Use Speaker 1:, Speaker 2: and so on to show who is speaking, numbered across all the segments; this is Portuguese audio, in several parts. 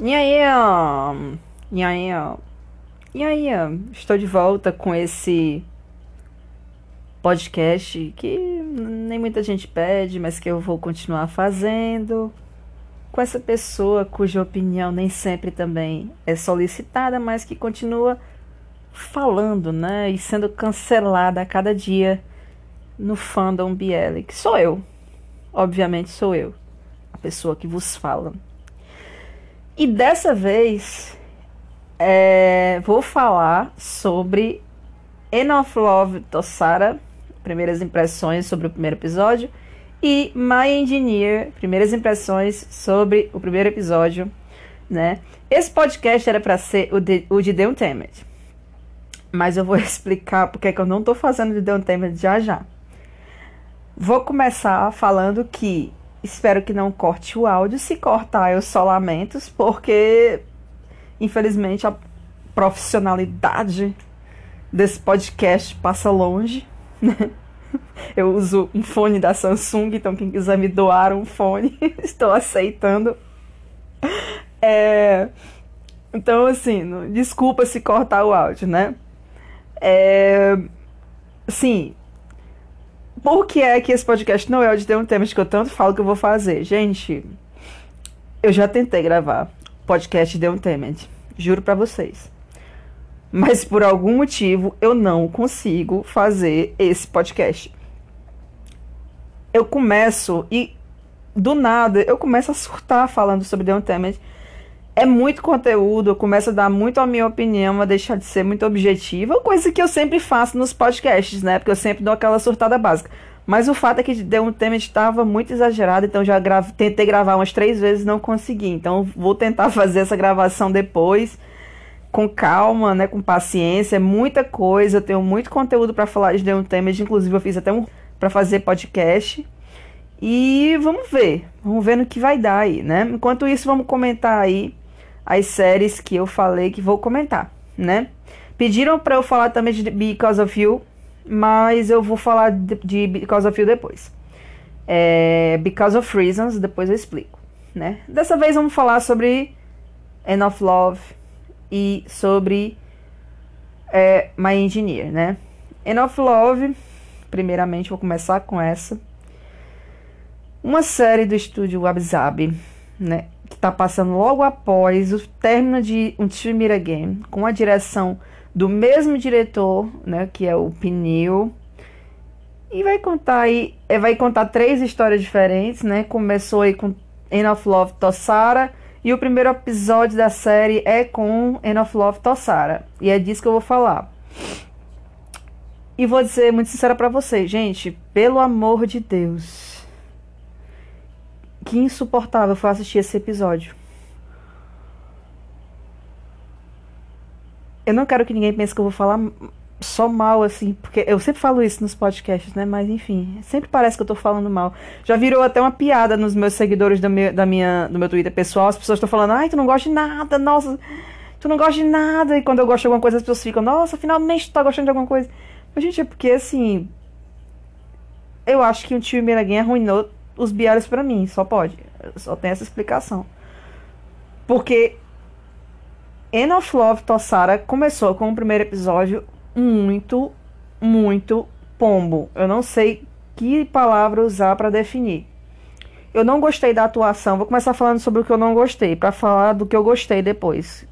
Speaker 1: E aí, e aí, e aí, estou de volta com esse podcast que nem muita gente pede, mas que eu vou continuar fazendo com essa pessoa cuja opinião nem sempre também é solicitada, mas que continua falando, né, e sendo cancelada a cada dia no fandom BL, que sou eu. Obviamente sou eu, a pessoa que vos fala. E dessa vez é, vou falar sobre Enough Love Tossara, primeiras impressões sobre o primeiro episódio, e My Engineer, primeiras impressões sobre o primeiro episódio, né? Esse podcast era para ser o de, o de The Untamed, mas eu vou explicar porque é que eu não tô fazendo de The Untamed já já. Vou começar falando que espero que não corte o áudio. Se cortar, eu só lamentos, porque infelizmente a profissionalidade desse podcast passa longe. Né? Eu uso um fone da Samsung, então quem quiser me doar um fone, estou aceitando. É, então, assim, desculpa se cortar o áudio, né? É, sim, por que é que esse podcast não é o de ter um tema que eu tanto falo que eu vou fazer? Gente, eu já tentei gravar podcast de um tema, juro para vocês. Mas por algum motivo eu não consigo fazer esse podcast. Eu começo e do nada eu começo a surtar falando sobre The Untamed é muito conteúdo, eu começo a dar muito a minha opinião, a deixar de ser muito objetiva, coisa que eu sempre faço nos podcasts, né? Porque eu sempre dou aquela surtada básica. Mas o fato é que deu um tema estava muito exagerado, então já grave, tentei gravar umas três vezes não consegui. Então vou tentar fazer essa gravação depois, com calma, né, com paciência, é muita coisa, eu tenho muito conteúdo para falar de The Untamed, inclusive eu fiz até um para fazer podcast. E vamos ver, vamos ver no que vai dar aí, né? Enquanto isso, vamos comentar aí as séries que eu falei que vou comentar, né? Pediram para eu falar também de Because of You, mas eu vou falar de, Because of You depois. É, Because of Reasons, depois eu explico, né? Dessa vez vamos falar sobre End of Love e sobre é, My Engineer, né? End of Love, primeiramente vou começar com essa. Uma série do estúdio Wabzabi, né? Que está passando logo após o término de Um Time Again, com a direção do mesmo diretor, né, que é o Pneu. E vai contar aí, é, vai contar três histórias diferentes, né? Começou aí com End of Love Tossara e o primeiro episódio da série é com End of Love Tossara. E é disso que eu vou falar. E vou dizer muito sincera para vocês, gente, pelo amor de Deus, que insuportável foi assistir esse episódio. Eu não quero que ninguém pense que eu vou falar só mal, assim, porque eu sempre falo isso nos podcasts, né? Mas enfim, sempre parece que eu tô falando mal. Já virou até uma piada nos meus seguidores do meu, da minha, do meu Twitter pessoal. As pessoas estão falando, ai, tu não gosta de nada, nossa, tu não gosta de nada. E quando eu gosto de alguma coisa, as pessoas ficam, nossa, finalmente tu tá gostando de alguma coisa. Mas, gente, é porque assim. Eu acho que um tio Miraguinha arruinou os biares para mim, só pode. Só tem essa explicação. Porque of Love Tossara começou com o primeiro episódio muito, muito pombo. Eu não sei que palavra usar para definir. Eu não gostei da atuação. Vou começar falando sobre o que eu não gostei, para falar do que eu gostei depois.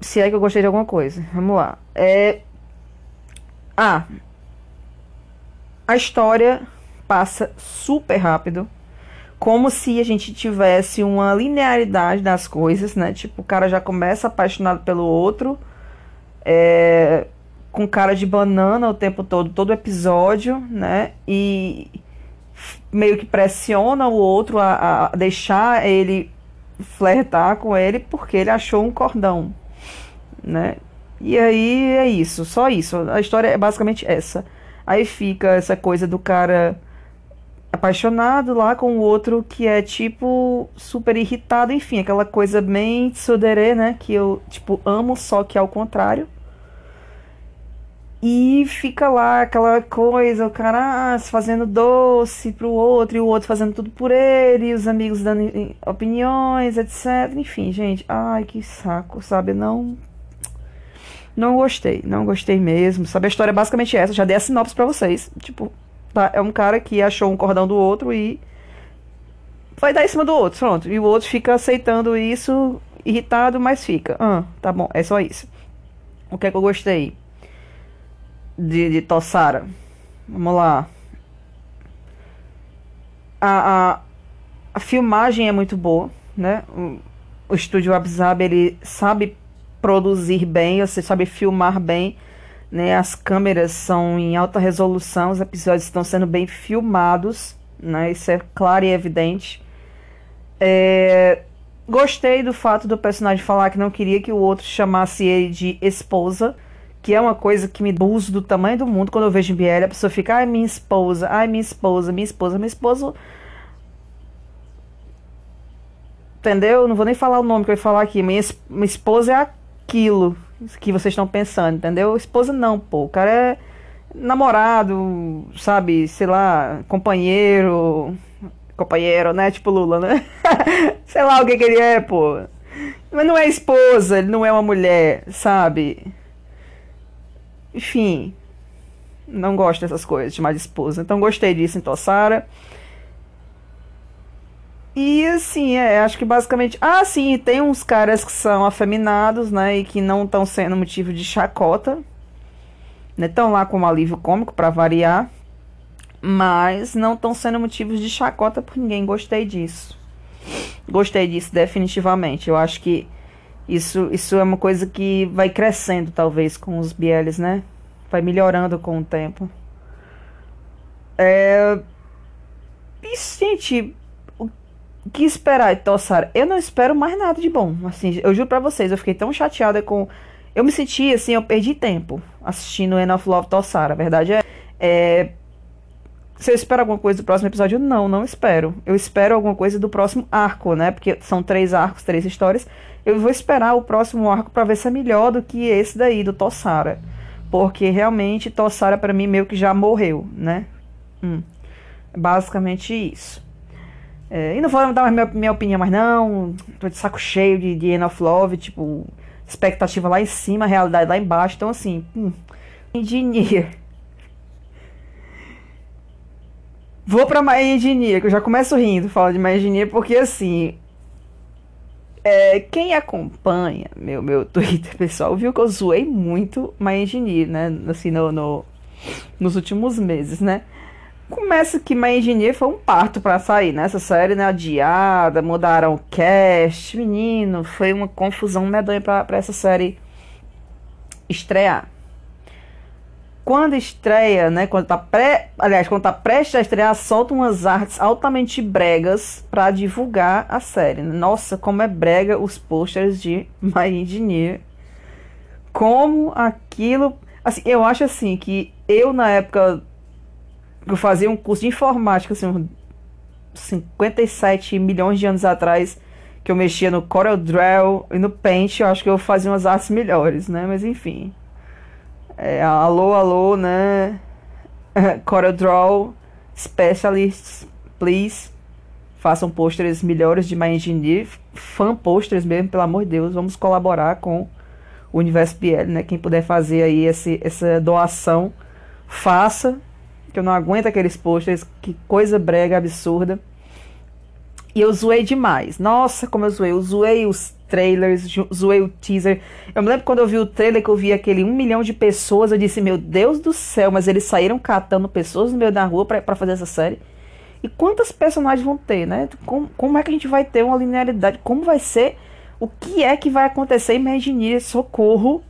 Speaker 1: Se é que eu gostei de alguma coisa. Vamos lá. É... Ah. A história passa super rápido. Como se a gente tivesse uma linearidade das coisas, né? Tipo, o cara já começa apaixonado pelo outro, é, com cara de banana o tempo todo, todo episódio, né? E meio que pressiona o outro a, a deixar ele flertar com ele porque ele achou um cordão, né? E aí é isso, só isso. A história é basicamente essa. Aí fica essa coisa do cara apaixonado lá com o outro que é tipo super irritado, enfim, aquela coisa bem tsudere, né, que eu tipo amo, só que ao contrário. E fica lá aquela coisa, o cara ah, fazendo doce pro outro, e o outro fazendo tudo por ele, e os amigos dando opiniões, etc. Enfim, gente, ai que saco, sabe? Não. Não gostei, não gostei mesmo. Sabe, a história é basicamente essa. Já dei a sinopse pra vocês. Tipo, tá, é um cara que achou um cordão do outro e. Vai dar em cima do outro, pronto. E o outro fica aceitando isso, irritado, mas fica. Ah, tá bom, é só isso. O que é que eu gostei? de, de Tossara. Vamos lá. A, a, a, filmagem é muito boa, né? O, o estúdio Abzab, ele sabe produzir bem, você sabe filmar bem, né? As câmeras são em alta resolução, os episódios estão sendo bem filmados, né? Isso é claro e evidente. É, gostei do fato do personagem falar que não queria que o outro chamasse ele de esposa, que é uma coisa que me buzo do tamanho do mundo quando eu vejo em BL, a pessoa fica, ai, minha esposa, ai, minha esposa, minha esposa, minha esposa. Entendeu? Não vou nem falar o nome que eu ia falar aqui. Minha, minha esposa é aquilo que vocês estão pensando, entendeu? Esposa não, pô. O cara é namorado, sabe? Sei lá, companheiro. Companheiro, né? Tipo Lula, né? sei lá o que, que ele é, pô. Mas não é esposa, ele não é uma mulher, sabe? Enfim, não gosto dessas coisas, de mais esposa. Então gostei disso em Tossara. E assim, é, acho que basicamente. Ah, sim, tem uns caras que são afeminados, né? E que não estão sendo motivo de chacota. Estão né, lá como alívio cômico para variar. Mas não estão sendo motivos de chacota por ninguém. Gostei disso. Gostei disso, definitivamente. Eu acho que isso, isso é uma coisa que vai crescendo, talvez, com os Bieles, né? Vai melhorando com o tempo. É... E, gente, que esperar de Tossara? Eu não espero mais nada de bom. Assim, eu juro pra vocês, eu fiquei tão chateada com... Eu me senti, assim, eu perdi tempo assistindo End of Love Tossara. A verdade é... é se eu espero alguma coisa do próximo episódio, não, não espero. Eu espero alguma coisa do próximo arco, né? Porque são três arcos, três histórias. Eu vou esperar o próximo arco para ver se é melhor do que esse daí, do Tossara. Porque realmente Tossara para mim meio que já morreu, né? Hum. Basicamente isso. É, e não vou dar minha, minha opinião, mas não. Tô de saco cheio de, de End of Love, tipo, expectativa lá em cima, realidade lá embaixo. Então, assim, hum. Vou pra My Engineer, que eu já começo rindo falar de My Engineer, porque assim. É, quem acompanha meu, meu Twitter, pessoal, viu que eu zoei muito My Engineer, né? Assim, no, no, nos últimos meses, né? Começa que My Engineer foi um parto para sair, né? Essa série, né? Adiada, mudaram o cast. Menino, foi uma confusão medonha pra, essa série estrear quando estreia, né, quando tá pré, aliás, quando tá prestes a estrear, solta umas artes altamente bregas para divulgar a série. Nossa, como é brega os posters de My Engineer. Como aquilo, assim, eu acho assim que eu na época eu fazia um curso de informática, assim, uns 57 milhões de anos atrás, que eu mexia no CorelDRAW e no Paint, eu acho que eu fazia umas artes melhores, né? Mas enfim. É, alô, alô, né? CorelDRAW Specialists, please. Façam posters melhores de My Engineer. Fan posters mesmo, pelo amor de Deus. Vamos colaborar com o Universo BL, né? Quem puder fazer aí esse, essa doação, faça. Que eu não aguento aqueles posters. Que coisa brega, absurda. E eu zoei demais. Nossa, como eu zoei. Eu zoei os trailers, zoei o teaser. Eu me lembro quando eu vi o trailer que eu vi aquele um milhão de pessoas, eu disse, meu Deus do céu, mas eles saíram catando pessoas no meio da rua para fazer essa série. E quantas personagens vão ter, né? Como, como é que a gente vai ter uma linearidade? Como vai ser? O que é que vai acontecer em Imagineer? Socorro!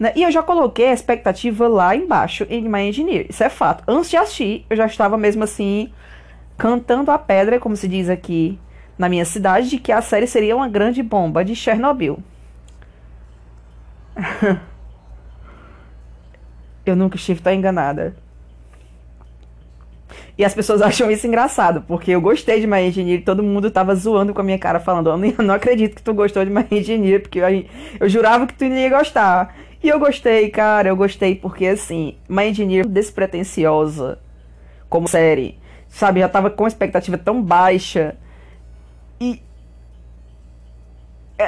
Speaker 1: Né? E eu já coloquei a expectativa lá embaixo em My Engineer. Isso é fato. Antes de assistir, eu já estava mesmo assim, cantando a pedra, como se diz aqui na minha cidade de que a série seria uma grande bomba de Chernobyl. Eu nunca estive tão enganada. E as pessoas acham isso engraçado, porque eu gostei de My Engineer e todo mundo tava zoando com a minha cara, falando: Eu não acredito que tu gostou de My Engineer, porque eu, eu jurava que tu não ia gostar. E eu gostei, cara, eu gostei, porque assim, My Engineer despretensiosa como série, sabe? Já tava com expectativa tão baixa. E.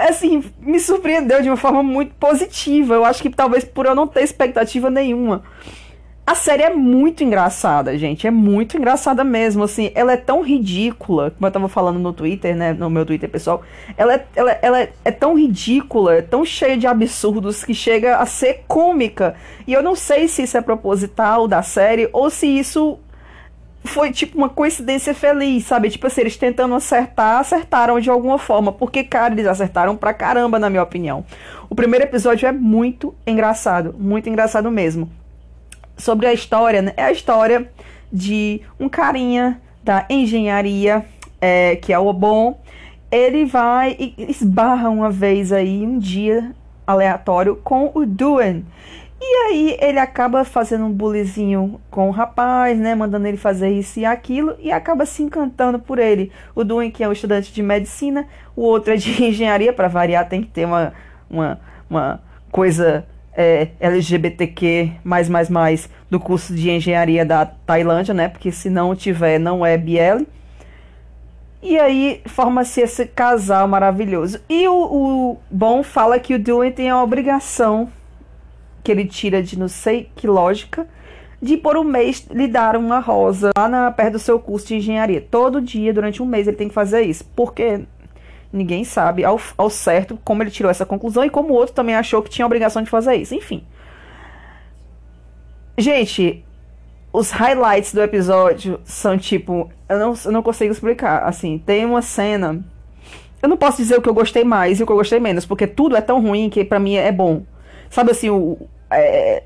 Speaker 1: Assim, me surpreendeu de uma forma muito positiva. Eu acho que talvez por eu não ter expectativa nenhuma. A série é muito engraçada, gente. É muito engraçada mesmo. Assim, ela é tão ridícula, como eu tava falando no Twitter, né? No meu Twitter pessoal. Ela é, ela, ela é, tão ridícula, é tão cheia de absurdos que chega a ser cômica. E eu não sei se isso é proposital da série ou se isso foi tipo uma coincidência feliz, sabe? Tipo assim, eles tentando acertar, acertaram de alguma forma. Porque, cara, eles acertaram pra caramba, na minha opinião. O primeiro episódio é muito engraçado, muito engraçado mesmo sobre a história, né? É a história de um carinha da engenharia, é, que é o Obon. Ele vai e esbarra uma vez aí, um dia aleatório, com o Duen. E aí ele acaba fazendo um bulizinho com o rapaz, né? Mandando ele fazer isso e aquilo, e acaba se encantando por ele. O Duen, que é um estudante de medicina, o outro é de engenharia, para variar, tem que ter uma, uma, uma coisa é, LGBTQ mais mais mais do curso de engenharia da Tailândia, né? Porque se não tiver, não é BL. E aí forma-se esse casal maravilhoso. E o, o Bom fala que o Dewey tem a obrigação que ele tira de não sei que lógica de por um mês lhe dar uma rosa lá na, perto do seu curso de engenharia. Todo dia, durante um mês, ele tem que fazer isso. Porque Ninguém sabe ao, ao certo como ele tirou essa conclusão e como o outro também achou que tinha a obrigação de fazer isso. Enfim. Gente, os highlights do episódio são tipo. Eu não, eu não consigo explicar. Assim, tem uma cena. Eu não posso dizer o que eu gostei mais e o que eu gostei menos, porque tudo é tão ruim que para mim é bom. Sabe assim, o. É,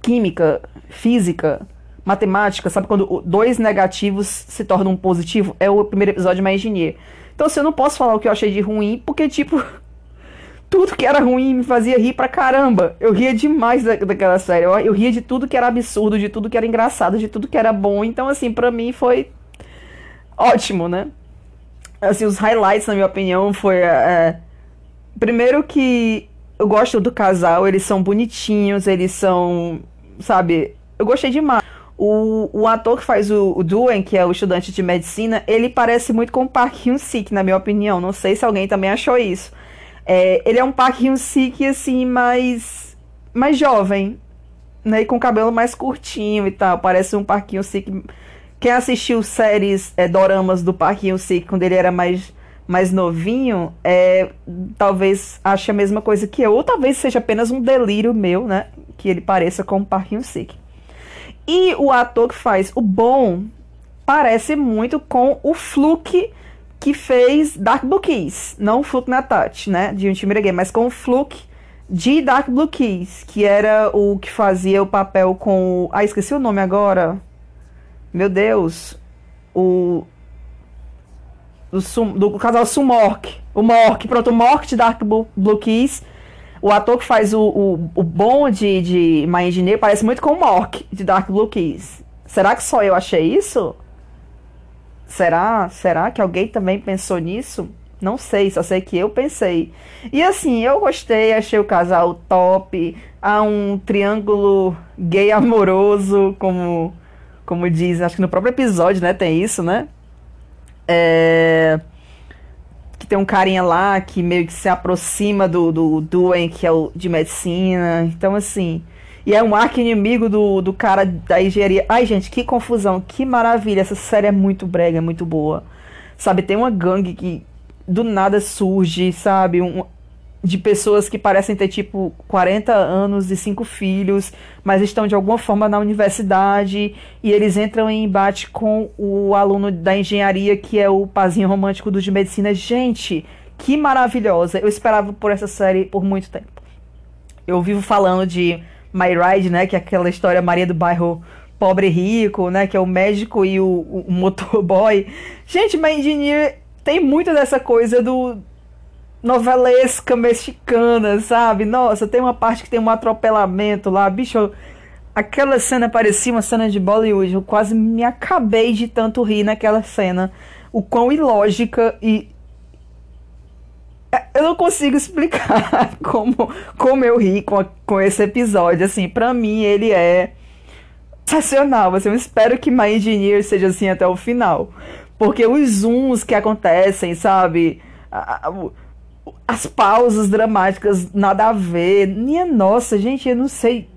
Speaker 1: química, física, matemática, sabe quando dois negativos se tornam um positivo? É o primeiro episódio de My Engineer. Então, assim, eu não posso falar o que eu achei de ruim, porque, tipo, tudo que era ruim me fazia rir pra caramba. Eu ria demais da, daquela série. Eu, eu ria de tudo que era absurdo, de tudo que era engraçado, de tudo que era bom. Então, assim, pra mim foi ótimo, né? Assim, os highlights, na minha opinião, foi. É, é primeiro que eu gosto do casal, eles são bonitinhos, eles são. Sabe? Eu gostei demais. O, o ator que faz o, o Duen, que é o estudante de medicina, ele parece muito com o Park Hyun-sik, na minha opinião. Não sei se alguém também achou isso. É, ele é um Park Hyun-sik, assim, mais, mais jovem, né? E com cabelo mais curtinho e tal. Parece um Park Hyun-sik... Quem assistiu séries é, doramas do Park Hyun-sik quando ele era mais, mais novinho, é, talvez ache a mesma coisa que eu. Ou talvez seja apenas um delírio meu, né? Que ele pareça com o Park Hyun-sik. E o ator que faz o bom parece muito com o Fluke que fez Dark Blue Keys. Não o Fluke na né? De um time Game, mas com o Fluke de Dark Blue Keys, que era o que fazia o papel com. Ah, esqueci o nome agora. Meu Deus. O. Do, Sum, do casal Sumork. O Mork. Pronto, o Mork de Dark Blue, Blue Keys o ator que faz o, o, o bom de, de My Engineer parece muito com o Mork, de Dark Blue Keys. Será que só eu achei isso? Será? Será que alguém também pensou nisso? Não sei, só sei que eu pensei. E assim, eu gostei, achei o casal top. Há um triângulo gay amoroso, como, como diz, acho que no próprio episódio, né? Tem isso, né? É que tem um carinha lá que meio que se aproxima do, do Duen, que é o de medicina. Então, assim. E é um arco inimigo do, do cara da engenharia. Ai, gente, que confusão, que maravilha. Essa série é muito brega, é muito boa. Sabe, tem uma gangue que do nada surge, sabe? Um, de pessoas que parecem ter tipo 40 anos e cinco filhos, mas estão de alguma forma na universidade e eles entram em embate com o aluno da engenharia que é o pazinho romântico do de medicina. Gente, que maravilhosa! Eu esperava por essa série por muito tempo. Eu vivo falando de My Ride, né, que é aquela história Maria do bairro pobre e rico, né, que é o médico e o, o motorboy. Gente, My Engineer tem muito dessa coisa do novelesca mexicana, sabe? Nossa, tem uma parte que tem um atropelamento lá, bicho. Aquela cena parecia uma cena de Bollywood. Eu quase me acabei de tanto rir naquela cena. O quão ilógica e. Eu não consigo explicar como, como eu ri com, a, com esse episódio. Assim, pra mim ele é sensacional. Assim, eu espero que My Engineer seja assim até o final. Porque os zooms que acontecem, sabe? As pausas dramáticas, nada a ver. Minha nossa, gente, eu não sei.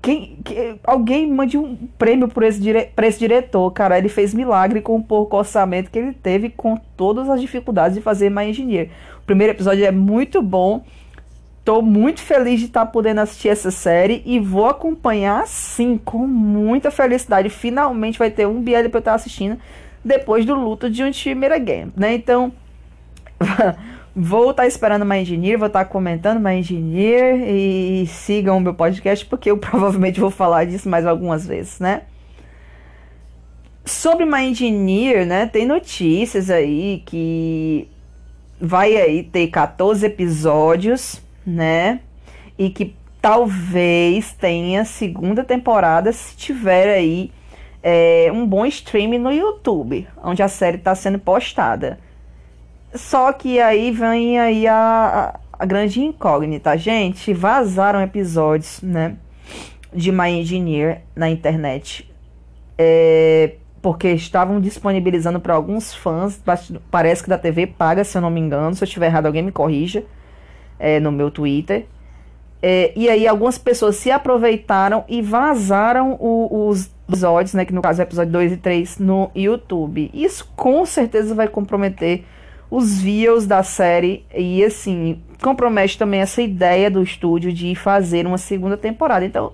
Speaker 1: Quem, que, alguém mande um prêmio por esse, dire, esse diretor, cara. Ele fez milagre com o pouco orçamento que ele teve, com todas as dificuldades de fazer My Engineer. O primeiro episódio é muito bom. Tô muito feliz de estar tá podendo assistir essa série e vou acompanhar sim, com muita felicidade. Finalmente vai ter um BL pra eu estar tá assistindo depois do luto de um Chimera Game, né? Então, vou estar tá esperando My Engineer, vou estar tá comentando My Engineer e sigam o meu podcast porque eu provavelmente vou falar disso mais algumas vezes, né? Sobre My Engineer, né, tem notícias aí que vai aí ter 14 episódios, né? E que talvez tenha segunda temporada se tiver aí é, um bom stream no YouTube, onde a série está sendo postada. Só que aí vem aí a, a, grande incógnita. Gente, vazaram episódios, né? De My Engineer na internet. É, porque estavam disponibilizando para alguns fãs. Parece que da TV paga, se eu não me engano. Se eu estiver errado, alguém me corrija. É, no meu Twitter. É, e aí algumas pessoas se aproveitaram e vazaram o, os episódios, né, que no caso é episódio 2 e 3, no YouTube. Isso com certeza vai comprometer os views da série e assim, compromete também essa ideia do estúdio de fazer uma segunda temporada. Então,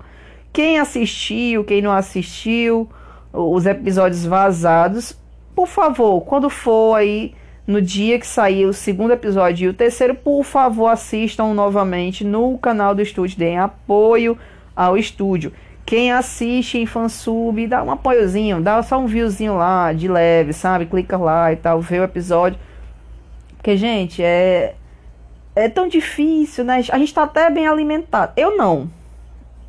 Speaker 1: quem assistiu, quem não assistiu, os episódios vazados, por favor, quando for aí no dia que sair o segundo episódio e o terceiro, por favor, assistam novamente no canal do estúdio, deem apoio ao estúdio. Quem assiste em fansub, dá um apoiozinho, dá só um viewzinho lá, de leve, sabe? Clica lá e tal, vê o episódio. Porque, gente, é. É tão difícil, né? A gente tá até bem alimentado. Eu não.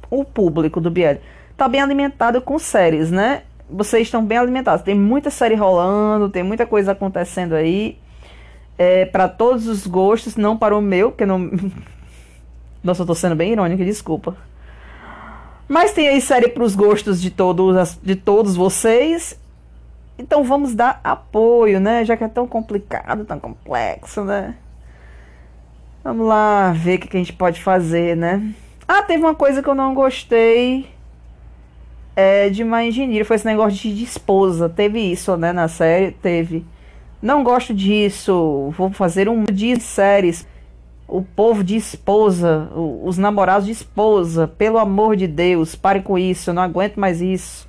Speaker 1: O público do BL tá bem alimentado com séries, né? Vocês estão bem alimentados. Tem muita série rolando, tem muita coisa acontecendo aí. É, para todos os gostos, não para o meu, que não. Nossa, eu tô sendo bem irônica, desculpa. Mas tem aí série para os gostos de todos, de todos vocês. Então vamos dar apoio, né? Já que é tão complicado, tão complexo, né? Vamos lá ver o que a gente pode fazer, né? Ah, teve uma coisa que eu não gostei é, de uma engenharia. Foi esse negócio de, de esposa. Teve isso, né? Na série, teve. Não gosto disso. Vou fazer um de séries o povo de esposa, os namorados de esposa, pelo amor de Deus, pare com isso, eu não aguento mais isso.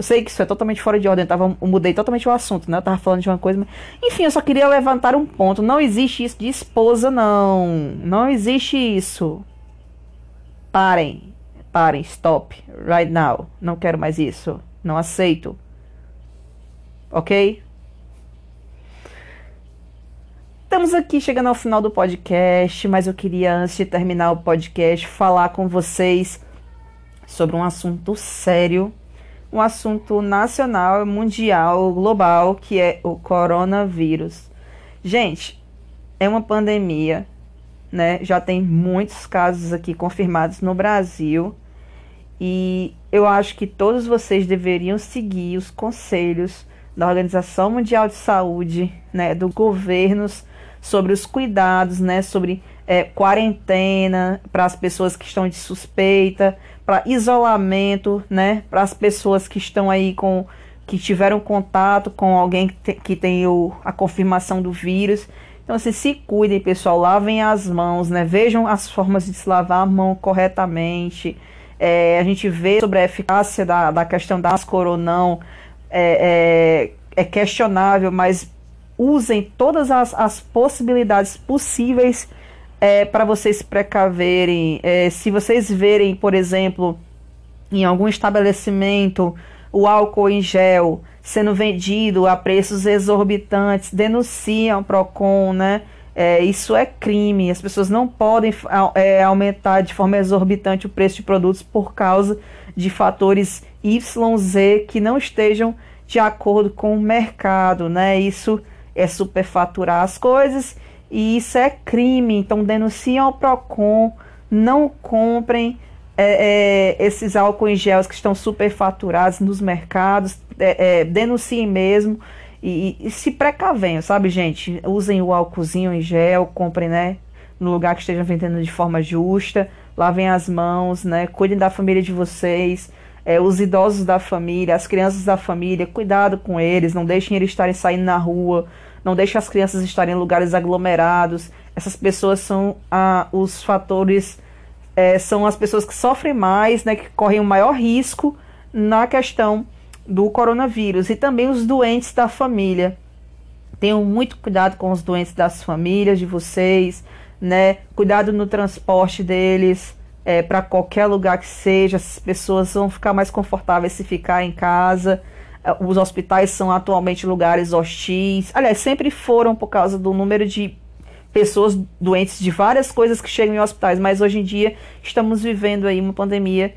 Speaker 1: Eu sei que isso é totalmente fora de ordem, eu, tava, eu mudei totalmente o assunto, né? Eu tava falando de uma coisa. Mas... Enfim, eu só queria levantar um ponto. Não existe isso de esposa, não. Não existe isso. Parem. Parem. Stop. Right now. Não quero mais isso. Não aceito. Ok? Estamos aqui chegando ao final do podcast, mas eu queria, antes de terminar o podcast, falar com vocês sobre um assunto sério, um assunto nacional, mundial, global, que é o coronavírus. Gente, é uma pandemia, né? Já tem muitos casos aqui confirmados no Brasil. E eu acho que todos vocês deveriam seguir os conselhos da Organização Mundial de Saúde, né, dos governos sobre os cuidados, né, sobre é, quarentena para as pessoas que estão de suspeita, para isolamento, né, para as pessoas que estão aí com que tiveram contato com alguém que, te, que tem o, a confirmação do vírus. Então, assim, se cuidem, pessoal, lavem as mãos, né? Vejam as formas de se lavar a mão corretamente. É, a gente vê sobre a eficácia da, da questão da máscara ou não. É, é, é questionável, mas usem todas as, as possibilidades possíveis é, para vocês precaverem. É, se vocês verem, por exemplo, em algum estabelecimento o álcool em gel sendo vendido a preços exorbitantes, denunciam o PROCON, né? É, isso é crime. As pessoas não podem é, aumentar de forma exorbitante o preço de produtos por causa de fatores YZ que não estejam de acordo com o mercado, né? Isso é superfaturar as coisas e isso é crime. Então denunciem ao Procon, não comprem é, é, esses álcool em gel que estão superfaturados nos mercados, é, é denunciem mesmo e, e, se precavenham, sabe, gente? Usem o álcoolzinho em gel, comprem, né? No lugar que estejam vendendo de forma justa, lavem as mãos, né? Cuidem da família de vocês é, os idosos da família, as crianças da família, cuidado com eles, não deixem eles estarem saindo na rua, não deixem as crianças estarem em lugares aglomerados. Essas pessoas são ah, os fatores, é, são as pessoas que sofrem mais, né, que correm o maior risco na questão do coronavírus e também os doentes da família. Tenham muito cuidado com os doentes das famílias de vocês, né? Cuidado no transporte deles é, para qualquer lugar que seja, as pessoas vão ficar mais confortáveis se ficar em casa. É, os hospitais são atualmente lugares hostis. Aliás, sempre foram por causa do número de pessoas doentes de várias coisas que chegam em hospitais, mas hoje em dia estamos vivendo aí uma pandemia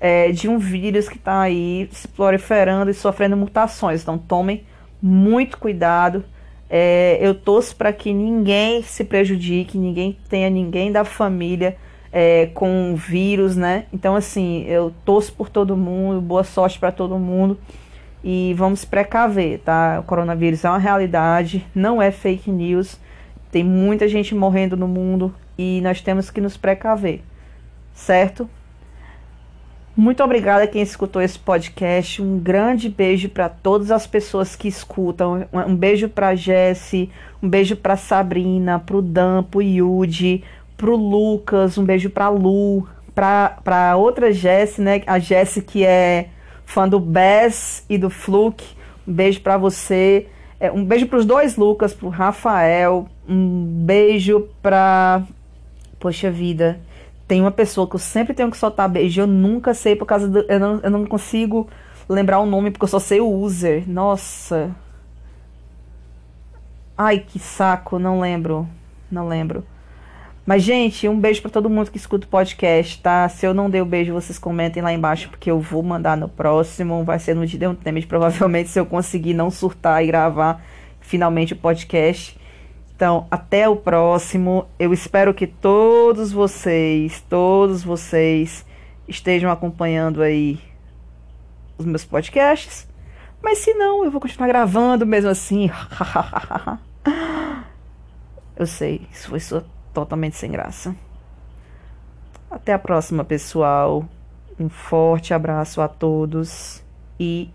Speaker 1: é, de um vírus que está aí se proliferando e sofrendo mutações. Então tomem muito cuidado. É, eu torço para que ninguém se prejudique, ninguém tenha ninguém da família é, com vírus, né? Então, assim, eu torço por todo mundo, boa sorte para todo mundo e vamos precaver, tá? O coronavírus é uma realidade, não é fake news, tem muita gente morrendo no mundo e nós temos que nos precaver, certo? Muito obrigada a quem escutou esse podcast. Um grande beijo para todas as pessoas que escutam. Um beijo para Jesse, um beijo para Sabrina, para o Dan, para o pro Lucas, um beijo pra Lu, pra outra Jess, né? A Jess que é fã do Bess e do Fluke. Um beijo pra você. É, um beijo pros dois Lucas, pro Rafael. Um beijo pra. Poxa vida. Tem uma pessoa que eu sempre tenho que soltar beijo. Eu nunca sei por causa do. Eu não, eu não consigo lembrar o nome porque eu só sei o user. Nossa. Ai, que saco. Não lembro. Não lembro. Mas, gente, um beijo para todo mundo que escuta o podcast, tá? Se eu não dei o beijo, vocês comentem lá embaixo, porque eu vou mandar no próximo. Vai ser no de um tema, provavelmente, se eu conseguir não surtar e gravar finalmente o podcast. Então, até o próximo. Eu espero que todos vocês, todos vocês estejam acompanhando aí os meus podcasts. Mas se não, eu vou continuar gravando mesmo assim. eu sei, isso foi sua totalmente sem graça. Até a próxima, pessoal. Um forte abraço a todos e